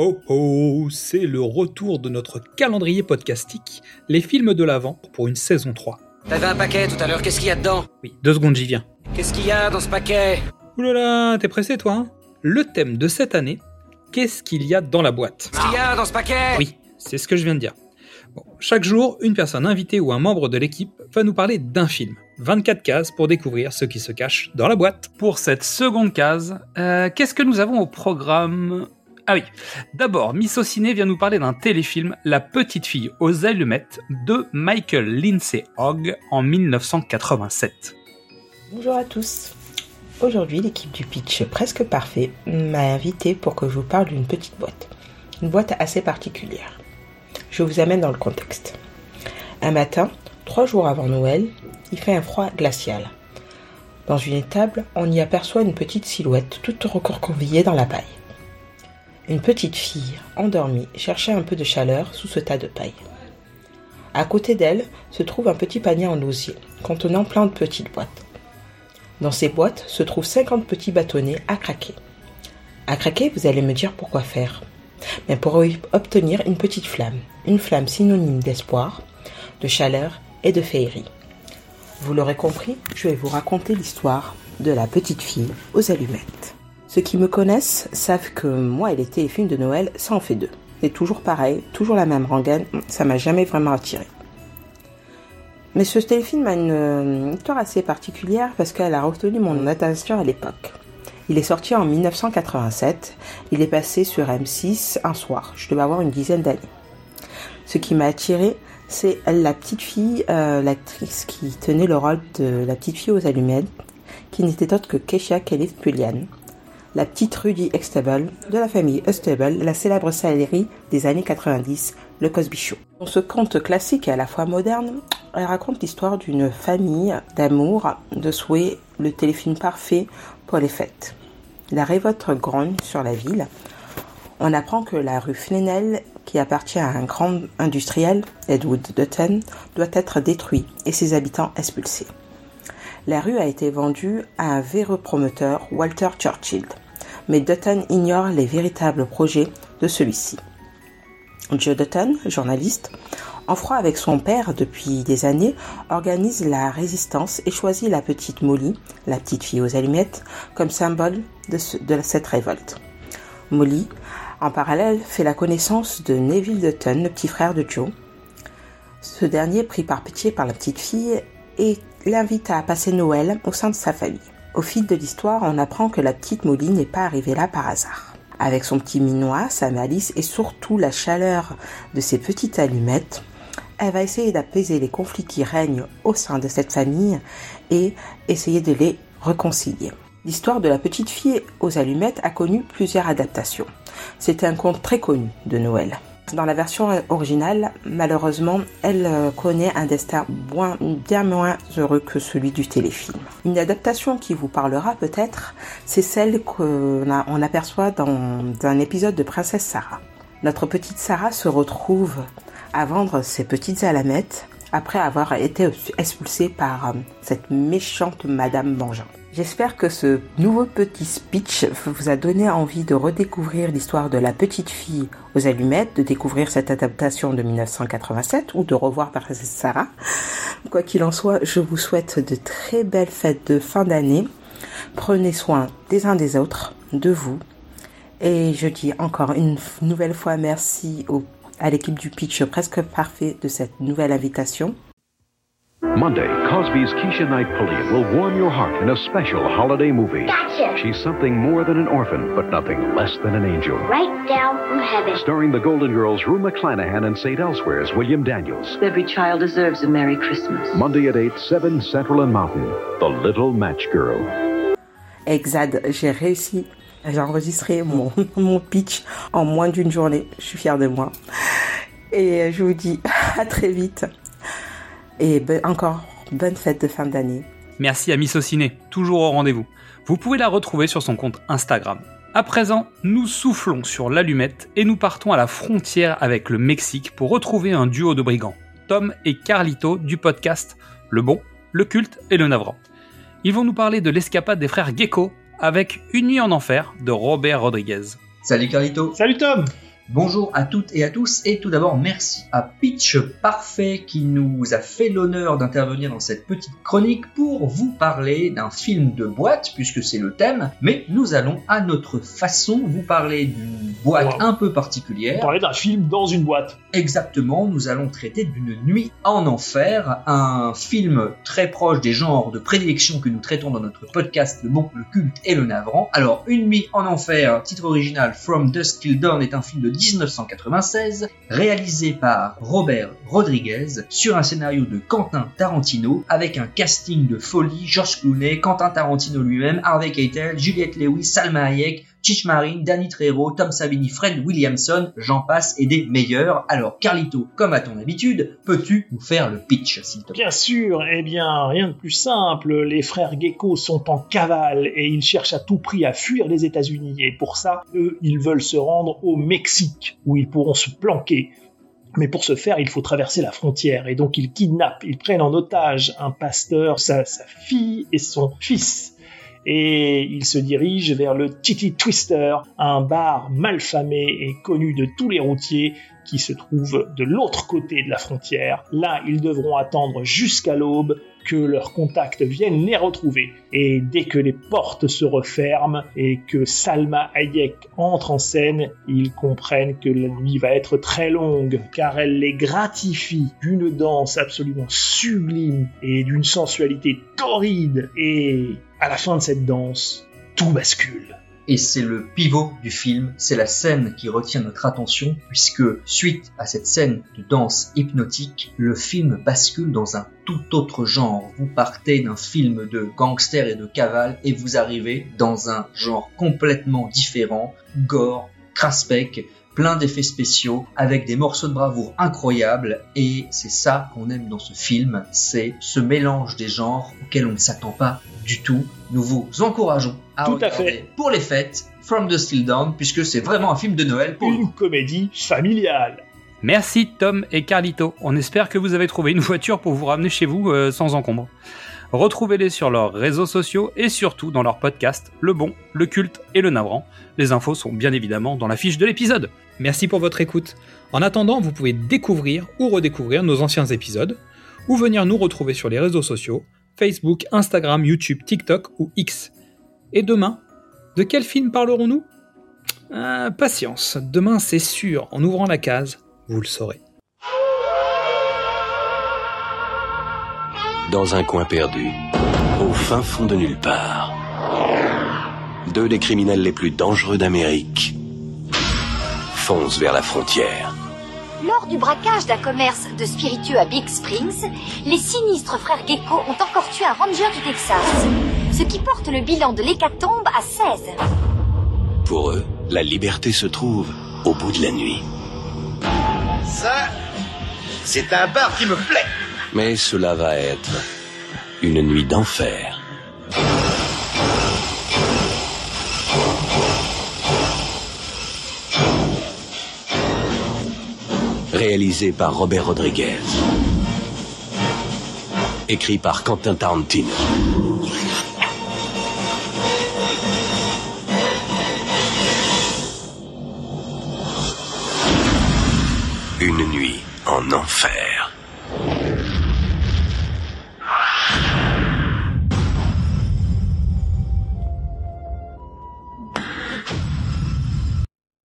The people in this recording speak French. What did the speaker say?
ho ho, c'est le retour de notre calendrier podcastique, les films de l'Avent pour une saison 3. T'avais un paquet tout à l'heure, qu'est-ce qu'il y a dedans? Oui, deux secondes, j'y viens. Qu'est-ce qu'il y a dans ce paquet? Oulala, t'es pressé toi hein? Le thème de cette année, qu'est-ce qu'il y a dans la boîte? Qu'est-ce qu'il y a dans ce paquet? Oui, c'est ce que je viens de dire. Bon, chaque jour, une personne invitée ou un membre de l'équipe va nous parler d'un film. 24 cases pour découvrir ce qui se cache dans la boîte. Pour cette seconde case, euh, qu'est-ce que nous avons au programme? Ah oui. D'abord, Miss Ciné vient nous parler d'un téléfilm, La petite fille aux allumettes, de Michael Lindsay Hogg en 1987. Bonjour à tous. Aujourd'hui, l'équipe du pitch presque parfait m'a invité pour que je vous parle d'une petite boîte. Une boîte assez particulière. Je vous amène dans le contexte. Un matin, trois jours avant Noël, il fait un froid glacial. Dans une étable, on y aperçoit une petite silhouette toute recroquevillée dans la paille. Une petite fille, endormie, cherchait un peu de chaleur sous ce tas de paille. À côté d'elle se trouve un petit panier en osier, contenant plein de petites boîtes. Dans ces boîtes se trouvent 50 petits bâtonnets à craquer. À craquer, vous allez me dire pourquoi faire. Mais pour obtenir une petite flamme, une flamme synonyme d'espoir, de chaleur et de féerie. Vous l'aurez compris, je vais vous raconter l'histoire de la petite fille aux allumettes. Ceux qui me connaissent savent que moi et les téléfilms de Noël, ça en fait deux. C'est toujours pareil, toujours la même rengaine, ça m'a jamais vraiment attiré. Mais ce téléfilm a une histoire assez particulière parce qu'elle a retenu mon attention à l'époque. Il est sorti en 1987, il est passé sur M6 un soir, je devais avoir une dizaine d'années. Ce qui m'a attiré, c'est la petite fille, euh, l'actrice qui tenait le rôle de la petite fille aux allumettes, qui n'était autre que Keisha Kelly Pullian, la petite Rudy Extable de la famille Estable, la célèbre série des années 90, le Cosby Show. Dans ce conte classique et à la fois moderne, elle raconte l'histoire d'une famille d'amour, de souhait, le téléfilm parfait pour les fêtes. La révolte grogne sur la ville. On apprend que la rue Flenel, qui appartient à un grand industriel, Edward Dutton, doit être détruite et ses habitants expulsés. La rue a été vendue à un véreux promoteur, Walter Churchill, mais Dutton ignore les véritables projets de celui-ci. Joe Dutton, journaliste, en froid avec son père depuis des années, organise la résistance et choisit la petite Molly, la petite fille aux allumettes, comme symbole de, cette révolte. Molly, en parallèle, fait la connaissance de Neville Dutton, le petit frère de Joe. Ce dernier, pris par pitié par la petite fille, et l'invite à passer Noël au sein de sa famille. Au fil de l'histoire, on apprend que la petite Molly n'est pas arrivée là par hasard. Avec son petit minois, sa malice et surtout la chaleur de ses petites allumettes, elle va essayer d'apaiser les conflits qui règnent au sein de cette famille et essayer de les réconcilier. L'histoire de la petite fille aux allumettes a connu plusieurs adaptations. C'est un conte très connu de Noël. Dans la version originale, malheureusement, elle euh, connaît un destin bien moins heureux que celui du téléfilm. Une adaptation qui vous parlera peut-être, c'est celle qu'on aperçoit dans un épisode de Princesse Sarah. Notre petite Sarah se retrouve à vendre ses petites alamettes après avoir été expulsée par euh, cette méchante Madame Bangin. J'espère que ce nouveau petit speech vous a donné envie de redécouvrir l'histoire de la petite fille aux allumettes, de découvrir cette adaptation de 1987 ou de revoir Princesse Sarah. Quoi qu'il en soit, je vous souhaite de très belles fêtes de fin d'année. Prenez soin des uns des autres, de vous. Et je dis encore une nouvelle fois merci à l'équipe du pitch presque parfait de cette nouvelle invitation. Monday, Cosby's Keisha Knight Pulliam will warm your heart in a special holiday movie. Gotcha. She's something more than an orphan, but nothing less than an angel. Right down from heaven. Starring the Golden Girls Rue McClanahan and St. Elsewhere's William Daniels. Every child deserves a Merry Christmas. Monday at 8, 7 Central and Mountain. The Little Match Girl. Exad, j'ai réussi. J'ai enregistré mon, mon pitch en moins d'une journée. Je suis fière de moi. Et je vous dis à très vite. Et encore, bonne fête de fin d'année. Merci à Miss Ciné, toujours au rendez-vous. Vous pouvez la retrouver sur son compte Instagram. À présent, nous soufflons sur l'allumette et nous partons à la frontière avec le Mexique pour retrouver un duo de brigands, Tom et Carlito du podcast Le Bon, Le Culte et Le Navrant. Ils vont nous parler de l'escapade des frères Gecko avec Une nuit en enfer de Robert Rodriguez. Salut Carlito. Salut Tom Bonjour à toutes et à tous et tout d'abord merci à Pitch Parfait qui nous a fait l'honneur d'intervenir dans cette petite chronique pour vous parler d'un film de boîte puisque c'est le thème, mais nous allons à notre façon vous parler d'une boîte Wow. un peu particulière. parler d'un film dans une boîte. Exactement, nous allons traiter d'une nuit en enfer, un film très proche des genres de prédilection que nous traitons dans notre podcast Le Bon, le Culte et le Navrant. Alors, Une nuit en enfer, titre original From Dusk Till Dawn est un film de 1996, réalisé par Robert Rodriguez sur un scénario de Quentin Tarantino avec un casting de folie, George Clooney, Quentin Tarantino lui-même, Harvey Keitel, Juliette Lewis, Salma Hayek, Chich Marine, Danny Trejo, Tom Savini, Fred Williamson, j'en passe et des meilleurs. Alors Carlito, comme à ton habitude, peux-tu nous faire le pitch s'il te plaît? Bien sûr, eh bien, rien de plus simple. Les frères Gecko sont en cavale et ils cherchent à tout prix à fuir les États-Unis. Et pour ça, eux, ils veulent se rendre au Mexique, où ils pourront se planquer. Mais pour ce faire, il faut traverser la frontière. Et donc, ils kidnappent, ils prennent en otage un pasteur, sa fille et son fils. Et ils se dirigent vers le Titty Twister, un bar malfamé et connu de tous les routiers qui se trouve de l'autre côté de la frontière. Là, ils devront attendre jusqu'à l'aube que leurs contacts viennent les retrouver. Et dès que les portes se referment et que Salma Hayek entre en scène, ils comprennent que la nuit va être très longue, car elle les gratifie d'une danse absolument sublime et d'une sensualité torride. Et à la fin de cette danse, tout bascule. Et c'est le pivot du film, c'est la scène qui retient notre attention, puisque suite à cette scène de danse hypnotique, le film bascule dans un tout autre genre. Vous partez d'un film de gangster et de cavale et vous arrivez dans un genre complètement différent, gore, craspec, plein d'effets spéciaux, avec des morceaux de bravoure incroyables, et c'est ça qu'on aime dans ce film, c'est ce mélange des genres auquel on ne s'attend pas du tout. Nous vous encourageons à Tout à regarder fait. pour les fêtes From the Still Down, puisque c'est vraiment un film de Noël pour nous. Une comédie familiale. Merci Tom et Carlito. On espère que vous avez trouvé une voiture pour vous ramener chez vous euh, sans encombre. Retrouvez-les sur leurs réseaux sociaux et surtout dans leur podcast Le Bon, Le Culte et Le Navrant. Les infos sont bien évidemment dans la fiche de l'épisode. Merci pour votre écoute. En attendant, vous pouvez découvrir ou redécouvrir nos anciens épisodes ou venir nous retrouver sur les réseaux sociaux Facebook, Instagram, YouTube, TikTok ou X. Et demain, de quel film parlerons-nous? Euh, Patience, demain c'est sûr, en ouvrant la case, vous le saurez. Dans un coin perdu, au fin fond de nulle part, deux des criminels les plus dangereux d'Amérique vers la frontière. Lors du braquage d'un commerce de spiritueux à Big Springs, les sinistres frères Gecko ont encore tué un ranger du Texas, ce qui porte le bilan de l'hécatombe à 16. Pour eux, la liberté se trouve au bout de la nuit. Ça, c'est un bar qui me plaît. Mais cela va être une nuit d'enfer. Réalisé par Robert Rodriguez. Écrit par Quentin Tarantino. Une nuit en enfer.